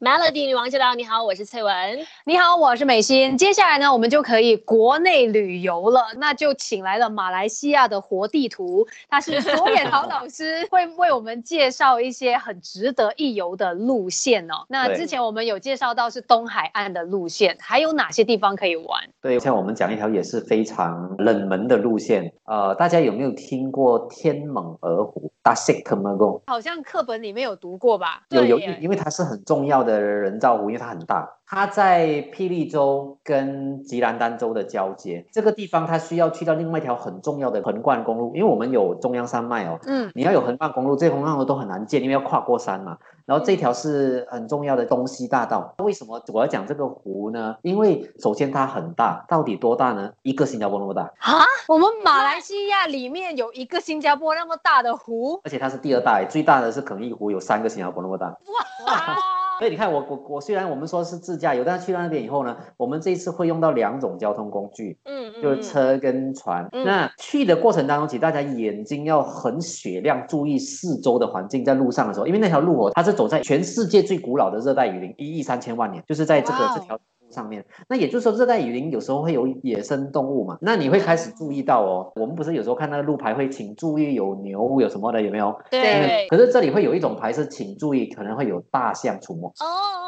Melody 女王驾到！你好，我是翠文。你好，我是美心。接下来呢，我们就可以国内旅游了，那就请来了马来西亚的活地图，他是左眼豪老师，会为我们介绍一些很值得一游的路线哦。那之前我们有介绍到是东海岸的路线，还有哪些地方可以玩？对，像我们讲一条也是非常冷门的路线，呃，大家有没有听过天猛鹅湖？大西特门宫？好像课本里面有读过吧？有有，因为它是很重要的。的人造湖，因为它很大，它在霹雳州跟吉兰丹州的交接，这个地方它需要去到另外一条很重要的横贯公路，因为我们有中央山脉哦，嗯，你要有横贯公路，这些横贯公路都很难建，因为要跨过山嘛。然后这条是很重要的东西大道。为什么我要讲这个湖呢？因为首先它很大，到底多大呢？一个新加坡那么大啊！我们马来西亚里面有一个新加坡那么大的湖，而且它是第二大，最大的是肯义湖，有三个新加坡那么大。哇！所以你看，我我我虽然我们说是自驾游，但是去到那边以后呢，我们这一次会用到两种交通工具，嗯，就是车跟船。那去的过程当中，请大家眼睛要很雪亮，注意四周的环境。在路上的时候，因为那条路哦，它是走在全世界最古老的热带雨林，一亿三千万年，就是在这个这条。上面，那也就是说，热带雨林有时候会有野生动物嘛，那你会开始注意到哦。我们不是有时候看那个路牌会请注意有牛有什么的，有没有？对。可是这里会有一种牌是请注意，可能会有大象出没。哦。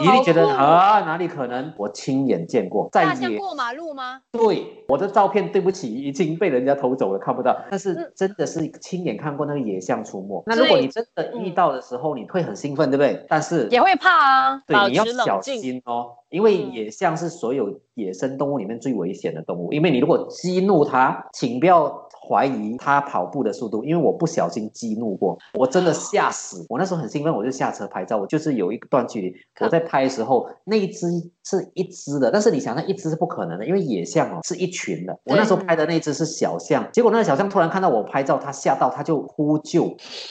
你一定觉得啊，哪里可能？我亲眼见过。大象过马路吗？对，我的照片对不起，已经被人家偷走了，看不到。但是真的是亲眼看过那个野象出没。那如果你真的遇到的时候，你会很兴奋，对不对？但是也会怕啊。对，你要小心哦。因为野象是所有野生动物里面最危险的动物，因为你如果激怒它，请不要怀疑他跑步的速度，因为我不小心激怒过，我真的吓死。我那时候很兴奋，我就下车拍照。我就是有一段距离，我在拍的时候，那一只是一只的，但是你想，那一只是不可能的，因为野象哦是一群的。我那时候拍的那只是小象，结果那个小象突然看到我拍照，它吓到，它就呼救。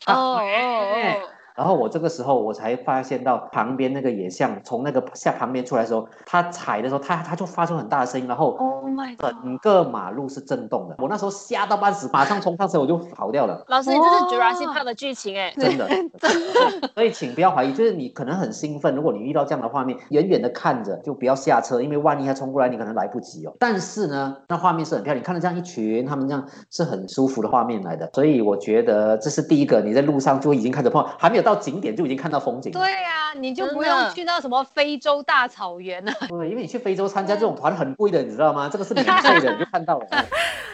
哦。然后我这个时候我才发现到旁边那个野象从那个下旁边出来的时候，它踩的时候，它它就发出很大的声音，然后整个马路是震动的。我那时候吓到半死，马上冲上车我就跑掉了。老师，你这是 Jurassic Park 的剧情哎，真的 所以请不要怀疑，就是你可能很兴奋，如果你遇到这样的画面，远远的看着就不要下车，因为万一它冲过来，你可能来不及哦。但是呢，那画面是很漂亮，你看到这样一群，他们这样是很舒服的画面来的。所以我觉得这是第一个，你在路上就已经开始碰，还没有到。到景点就已经看到风景。对呀，你就不用去到什么非洲大草原了。对，因为你去非洲参加这种团很贵的，你知道吗？这个是免 费的，你就看到了。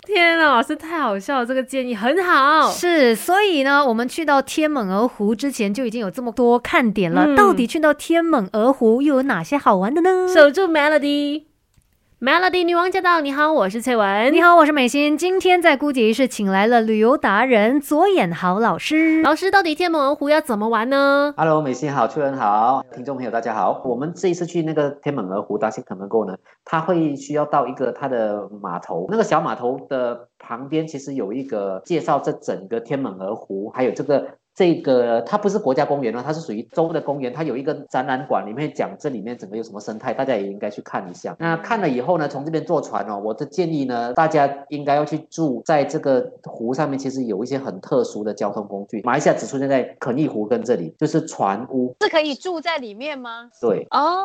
天啊，老师太好笑了，这个建议很好。是，所以呢，我们去到天猛鹅湖之前就已经有这么多看点了。到底去到天猛鹅湖又有哪些好玩的呢？守住 Melody。Melody 女王驾到！你好，我是翠文。你好，我是美心。今天在姑姐是请来了旅游达人左眼豪老师。老师，到底天门湖要怎么玩呢？Hello，美心好，翠文好，听众朋友大家好。我们这一次去那个天门鹅湖大兴可能够呢，它会需要到一个它的码头，那个小码头的旁边其实有一个介绍这整个天门鹅湖，还有这个。这个它不是国家公园呢，它是属于州的公园。它有一个展览馆，里面讲这里面整个有什么生态，大家也应该去看一下。那看了以后呢，从这边坐船哦，我的建议呢，大家应该要去住在这个湖上面。其实有一些很特殊的交通工具，马来西亚只出现在肯尼湖跟这里，就是船屋，是可以住在里面吗？对，哦，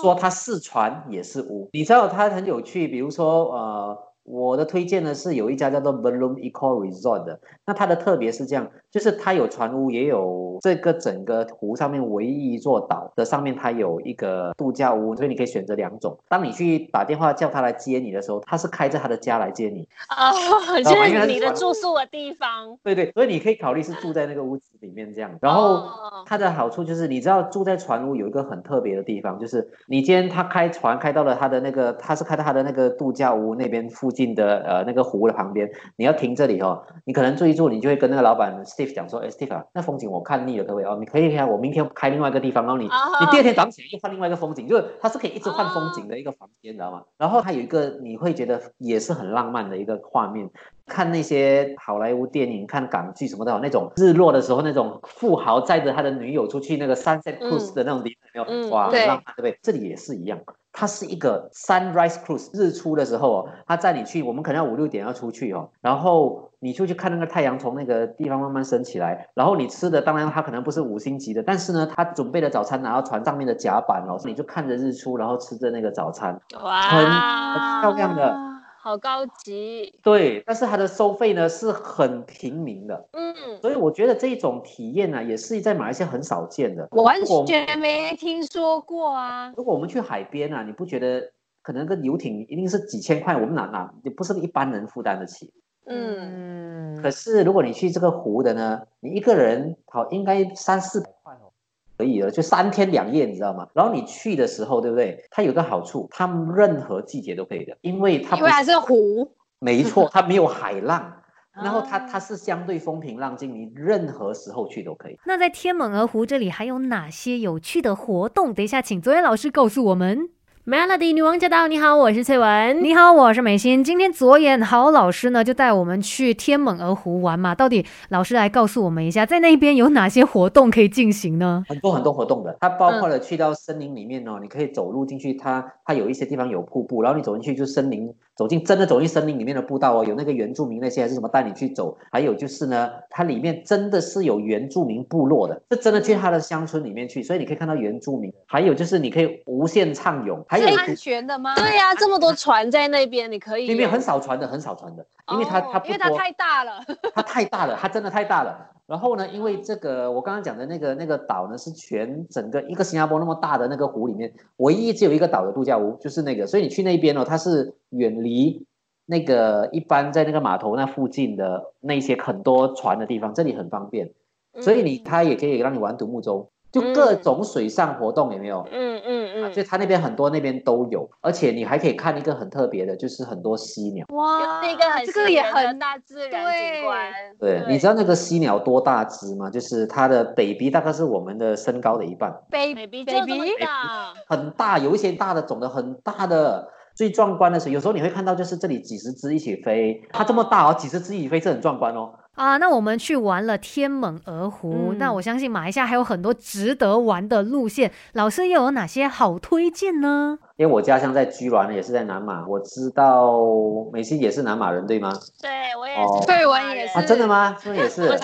说它是船也是屋，你知道它很有趣，比如说呃。我的推荐呢是有一家叫做 Balloon Eco Resort 的，那它的特别是这样，就是它有船屋，也有这个整个湖上面唯一一座岛的上面，它有一个度假屋，所以你可以选择两种。当你去打电话叫他来接你的时候，他是开着他的家来接你哦，就是你的住宿的地方。对对，所以你可以考虑是住在那个屋子里面这样。然后它的好处就是，你知道住在船屋有一个很特别的地方，就是你今天他开船开到了他的那个，他是开到他的那个度假屋那边附近。近的呃那个湖的旁边，你要停这里哦。你可能住一住，你就会跟那个老板 Steve 讲说：“哎，Steve 啊，那风景我看腻了，可不可以哦？你可以看，我明天开另外一个地方，然后你你第二天早上起来又换另外一个风景，就是它是可以一直换风景的一个房间，你知道吗？然后它有一个你会觉得也是很浪漫的一个画面，看那些好莱坞电影、看港剧什么的，那种日落的时候，那种富豪载着他的女友出去那个 sunset cruise 的那种地方，哇，很浪漫，对不对？这里也是一样。它是一个 sunrise cruise，日出的时候哦，它载你去，我们可能要五六点要出去哦，然后你就去看那个太阳从那个地方慢慢升起来，然后你吃的当然它可能不是五星级的，但是呢，他准备的早餐拿到船上面的甲板哦，你就看着日出，然后吃着那个早餐，哇，很很漂亮的。好高级，对，但是它的收费呢是很平民的，嗯，所以我觉得这种体验呢，也是在马来西亚很少见的。我完全没听说过啊！如果我们去海边啊，你不觉得可能个游艇一定是几千块，我们哪哪也不是一般人负担得起。嗯，可是如果你去这个湖的呢，你一个人好应该三四百可以了，就三天两夜，你知道吗？然后你去的时候，对不对？它有个好处，它任何季节都可以的，因为它因为还是湖，没错，它没有海浪。然后它它是相对风平浪静，你任何时候去都可以。那在天门鹅湖这里还有哪些有趣的活动？等一下，请卓岩老师告诉我们。Melody 女王驾到！你好，我是翠文。你好，我是美心。今天左眼好老师呢，就带我们去天猛鹅湖玩嘛。到底老师来告诉我们一下，在那边有哪些活动可以进行呢？很多很多活动的，它包括了去到森林里面哦，你可以走路进去，它它有一些地方有瀑布，然后你走进去就森林，走进真的走进森林里面的步道哦，有那个原住民那些还是什么带你去走，还有就是呢，它里面真的是有原住民部落的，是真的去他的乡村里面去，所以你可以看到原住民，还有就是你可以无限畅泳，还有安全的吗？对呀，这么多船在那边，你可以里面很少船的，很少船的，因为它它因为它太大了，它太大了，它真的太大了。然后呢，因为这个我刚刚讲的那个那个岛呢，是全整个一个新加坡那么大的那个湖里面，唯一只有一个岛的度假屋，就是那个，所以你去那边哦，它是远离那个一般在那个码头那附近的那些很多船的地方，这里很方便，所以你它也可以让你玩独木舟。就各种水上活动有没有？嗯嗯嗯，就它那边很多那边都有，而且你还可以看一个很特别的，就是很多犀鸟。哇，那个很这个也很大自然景观。对，你知道那个犀鸟多大只吗？就是它的 baby 大概是我们的身高的一半。baby baby 大，很大，有一些大的种的很大的。最壮观的是，有时候你会看到，就是这里几十只一起飞，它这么大哦，几十只一起飞，这很壮观哦。啊，那我们去玩了天猛鹅湖，那我相信马来西亚还有很多值得玩的路线，老师又有哪些好推荐呢？因为我家乡在居銮，也是在南马，我知道美西也是南马人，对吗？对，我也是。对，我也是。啊，真的吗？是不是也是？我是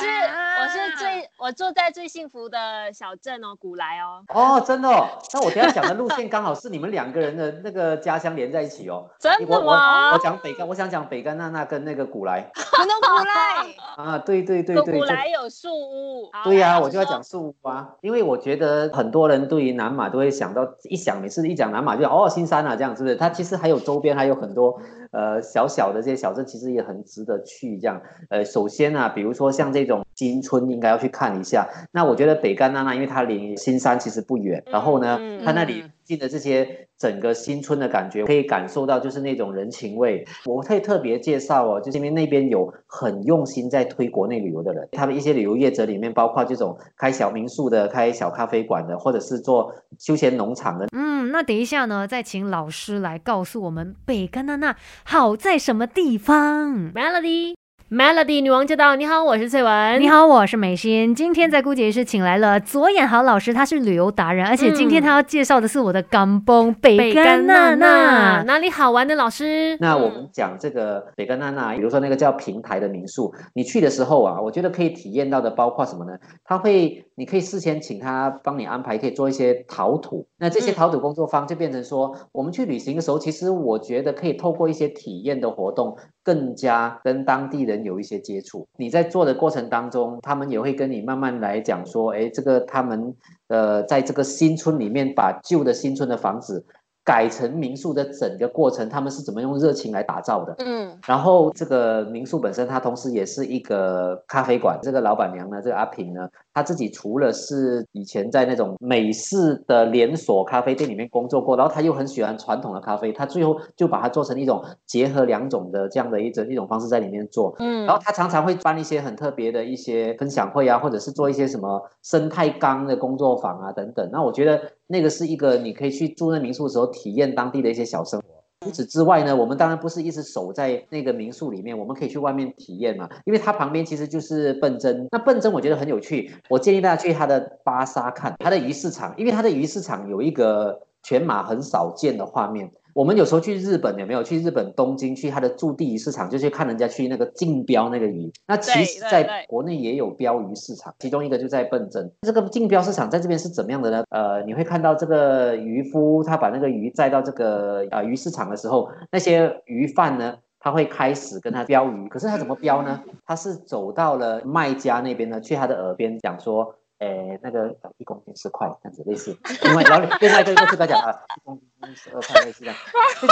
我是最我住在最幸福的小镇哦，古来哦。哦，真的哦。那我等下讲的路线刚好是你们两个人的那个家乡连在一起哦。真的吗？我讲北干，我想讲北干娜娜跟那个古来。可能古来。啊，对对对对。古来有树屋。对呀，我就要讲树屋啊，因为我觉得很多人对于南马都会想到，一想每次一讲南马就哦。新山啊，这样是不是？它其实还有周边还有很多呃小小的这些小镇，其实也很值得去。这样，呃，首先啊，比如说像这种新村，应该要去看一下。那我觉得北干那那，因为它离新山其实不远，然后呢，它那里进的这些整个新村的感觉，可以感受到就是那种人情味。我会特别介绍哦，就是因为那边有很用心在推国内旅游的人，他们一些旅游业者里面，包括这种开小民宿的、开小咖啡馆的，或者是做休闲农场的。嗯，那等一下呢，再请老师来告诉我们北干娜娜好在什么地方？Melody。Melody 女王驾到！你好，我是翠文。你好，我是美心。今天在姑姐是请来了左眼豪老师，他是旅游达人，而且今天他要介绍的是我的港崩北干娜娜，哪里好玩的老师？那我们讲这个北干娜娜，比如说那个叫平台的民宿，你去的时候啊，我觉得可以体验到的包括什么呢？他会，你可以事先请他帮你安排，可以做一些陶土。那这些陶土工作坊就变成说，我们去旅行的时候，其实我觉得可以透过一些体验的活动，更加跟当地人。有一些接触，你在做的过程当中，他们也会跟你慢慢来讲说，哎，这个他们呃，在这个新村里面把旧的新村的房子。改成民宿的整个过程，他们是怎么用热情来打造的？嗯，然后这个民宿本身，它同时也是一个咖啡馆。这个老板娘呢，这个阿平呢，她自己除了是以前在那种美式的连锁咖啡店里面工作过，然后她又很喜欢传统的咖啡，她最后就把它做成一种结合两种的这样的一种一种方式在里面做。嗯，然后她常常会办一些很特别的一些分享会啊，或者是做一些什么生态缸的工作坊啊等等。那我觉得。那个是一个你可以去住那民宿的时候体验当地的一些小生活。除此之外呢，我们当然不是一直守在那个民宿里面，我们可以去外面体验嘛。因为它旁边其实就是笨珍，那笨珍我觉得很有趣，我建议大家去它的巴沙看它的鱼市场，因为它的鱼市场有一个全马很少见的画面。我们有时候去日本有没有去日本东京去它的驻地鱼市场，就去看人家去那个竞标那个鱼。那其实在国内也有标鱼市场，其中一个就在笨镇。这个竞标市场在这边是怎么样的呢？呃，你会看到这个渔夫他把那个鱼载到这个呃鱼市场的时候，那些鱼贩呢，他会开始跟他标鱼。可是他怎么标呢？他是走到了卖家那边呢，去他的耳边讲说。诶，那个一公斤十块，这样子类似。另外，然后另外一个就是他讲啊，一公斤十二块类似这样。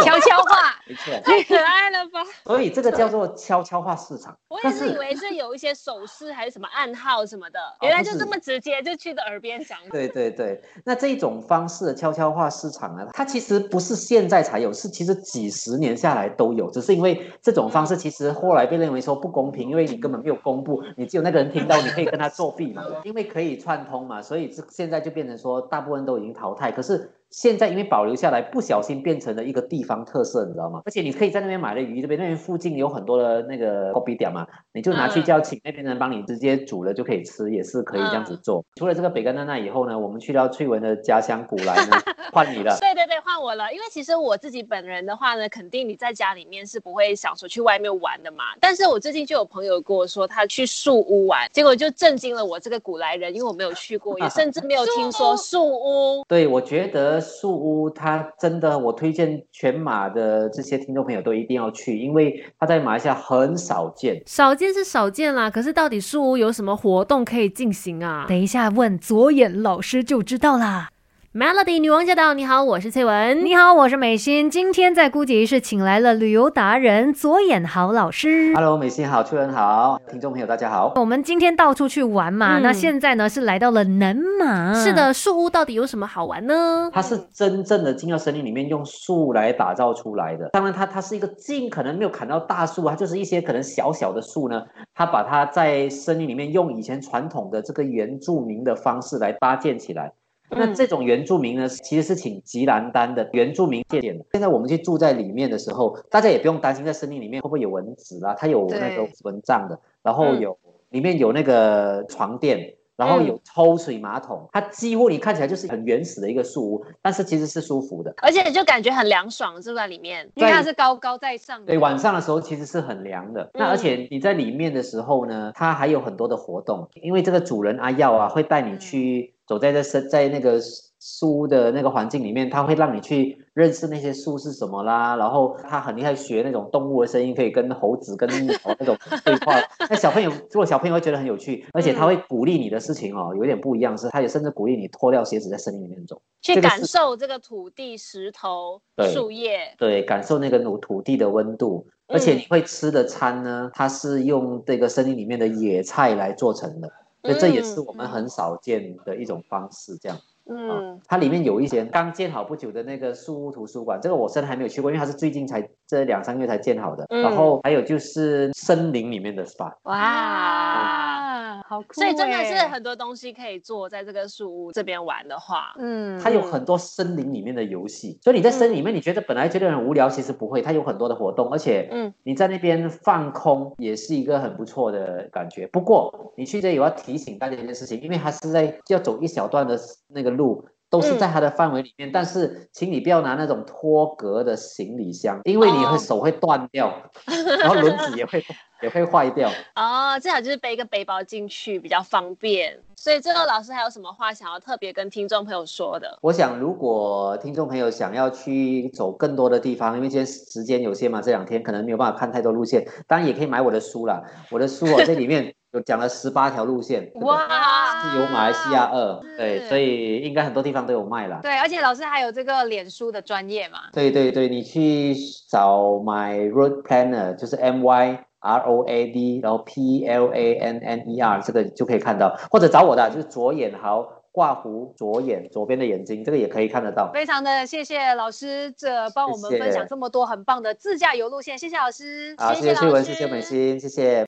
悄悄话，没错，太可爱了吧？所以这个叫做悄悄话市场。我也是以为是有一些手势还是什么暗号什么的，原来就这么直接就去的耳边讲。对对对，那这种方式的悄悄话市场呢，它其实不是现在才有，是其实几十年下来都有，只是因为这种方式其实后来被认为说不公平，因为你根本没有公布，你只有那个人听到，你可以跟他作弊嘛，因为可以。串通嘛，所以这现在就变成说，大部分都已经淘汰。可是。现在因为保留下来，不小心变成了一个地方特色，你知道吗？而且你可以在那边买的鱼，这边那边附近有很多的那个 copy 点嘛，你就拿去叫请那边人帮你直接煮了就可以吃，也是可以这样子做。除了这个北干娜娜以后呢，我们去到翠文的家乡古来呢，换你了。对对对，换我了。因为其实我自己本人的话呢，肯定你在家里面是不会想说去外面玩的嘛。但是我最近就有朋友跟我说，他去树屋玩，结果就震惊了我这个古来人，因为我没有去过，也甚至没有听说 树屋。对，我觉得树屋。它真的，我推荐全马的这些听众朋友都一定要去，因为它在马来西亚很少见。少见是少见啦，可是到底树屋有什么活动可以进行啊？等一下问左眼老师就知道啦。Melody 女王驾到！你好，我是翠文。你好，我是美心。今天在姑姐是请来了旅游达人左眼豪老师。Hello，美心好，翠文好，听众朋友大家好。我们今天到处去玩嘛，那现在呢是来到了南马。是的，树屋到底有什么好玩呢？它是真正的进到森林里面用树来打造出来的。当然，它它是一个尽可能没有砍到大树，它就是一些可能小小的树呢，它把它在森林里面用以前传统的这个原住民的方式来搭建起来。那这种原住民呢，其实是请吉兰丹的原住民建的。现在我们去住在里面的时候，大家也不用担心在森林里面会不会有蚊子啊，它有那个蚊帐的，然后有里面有那个床垫，然后有抽水马桶，它几乎你看起来就是很原始的一个树屋，但是其实是舒服的，而且就感觉很凉爽，住在里面，因为它是高高在上。对，晚上的时候其实是很凉的。那而且你在里面的时候呢，它还有很多的活动，因为这个主人阿耀啊会带你去。走在这生在那个树的那个环境里面，它会让你去认识那些树是什么啦。然后他很厉害，学那种动物的声音，可以跟猴子、跟鸟那种对话。那小朋友如果小朋友会觉得很有趣，而且他会鼓励你的事情哦，有点不一样是，他也甚至鼓励你脱掉鞋子在森林里面走，去感受这个土地、石头、树叶，对，感受那个土土地的温度。而且你会吃的餐呢，它是用这个森林里面的野菜来做成的。所以这也是我们很少见的一种方式，这样。嗯，它里面有一些刚建好不久的那个树屋图书馆，这个我真的还没有去过，因为它是最近才这两三个月才建好的。然后还有就是森林里面的 SPA。哇，好酷！所以真的是很多东西可以做，在这个树屋这边玩的话，嗯，它有很多森林里面的游戏，所以你在森林里面，你觉得本来觉得很无聊，其实不会，它有很多的活动，而且，嗯，你在那边放空也是一个很不错的感觉。不过你去这里我要提醒大家一件事情，因为它是在要走一小段的那个。路都是在它的范围里面，但是请你不要拿那种脱格的行李箱，因为你会手会断掉，然后轮子也会 也会坏掉。哦，最好就是背一个背包进去比较方便。所以最后老师还有什么话想要特别跟听众朋友说的？我想如果听众朋友想要去走更多的地方，因为今天时间有限嘛，这两天可能没有办法看太多路线，当然也可以买我的书啦。我的书哦，这里面。有讲了十八条路线，哇，是由马来西亚二，对，所以应该很多地方都有卖了。对，而且老师还有这个脸书的专业嘛？对对对，你去找 My Road Planner，就是 M Y R O A D，然后 P L A N N E R，这个就可以看到，或者找我的，就是左眼豪挂弧左眼左边的眼睛，这个也可以看得到。非常的谢谢老师，这帮我们分享这么多很棒的自驾游路线，谢谢老师，好，谢谢翠文，谢谢美心，谢谢。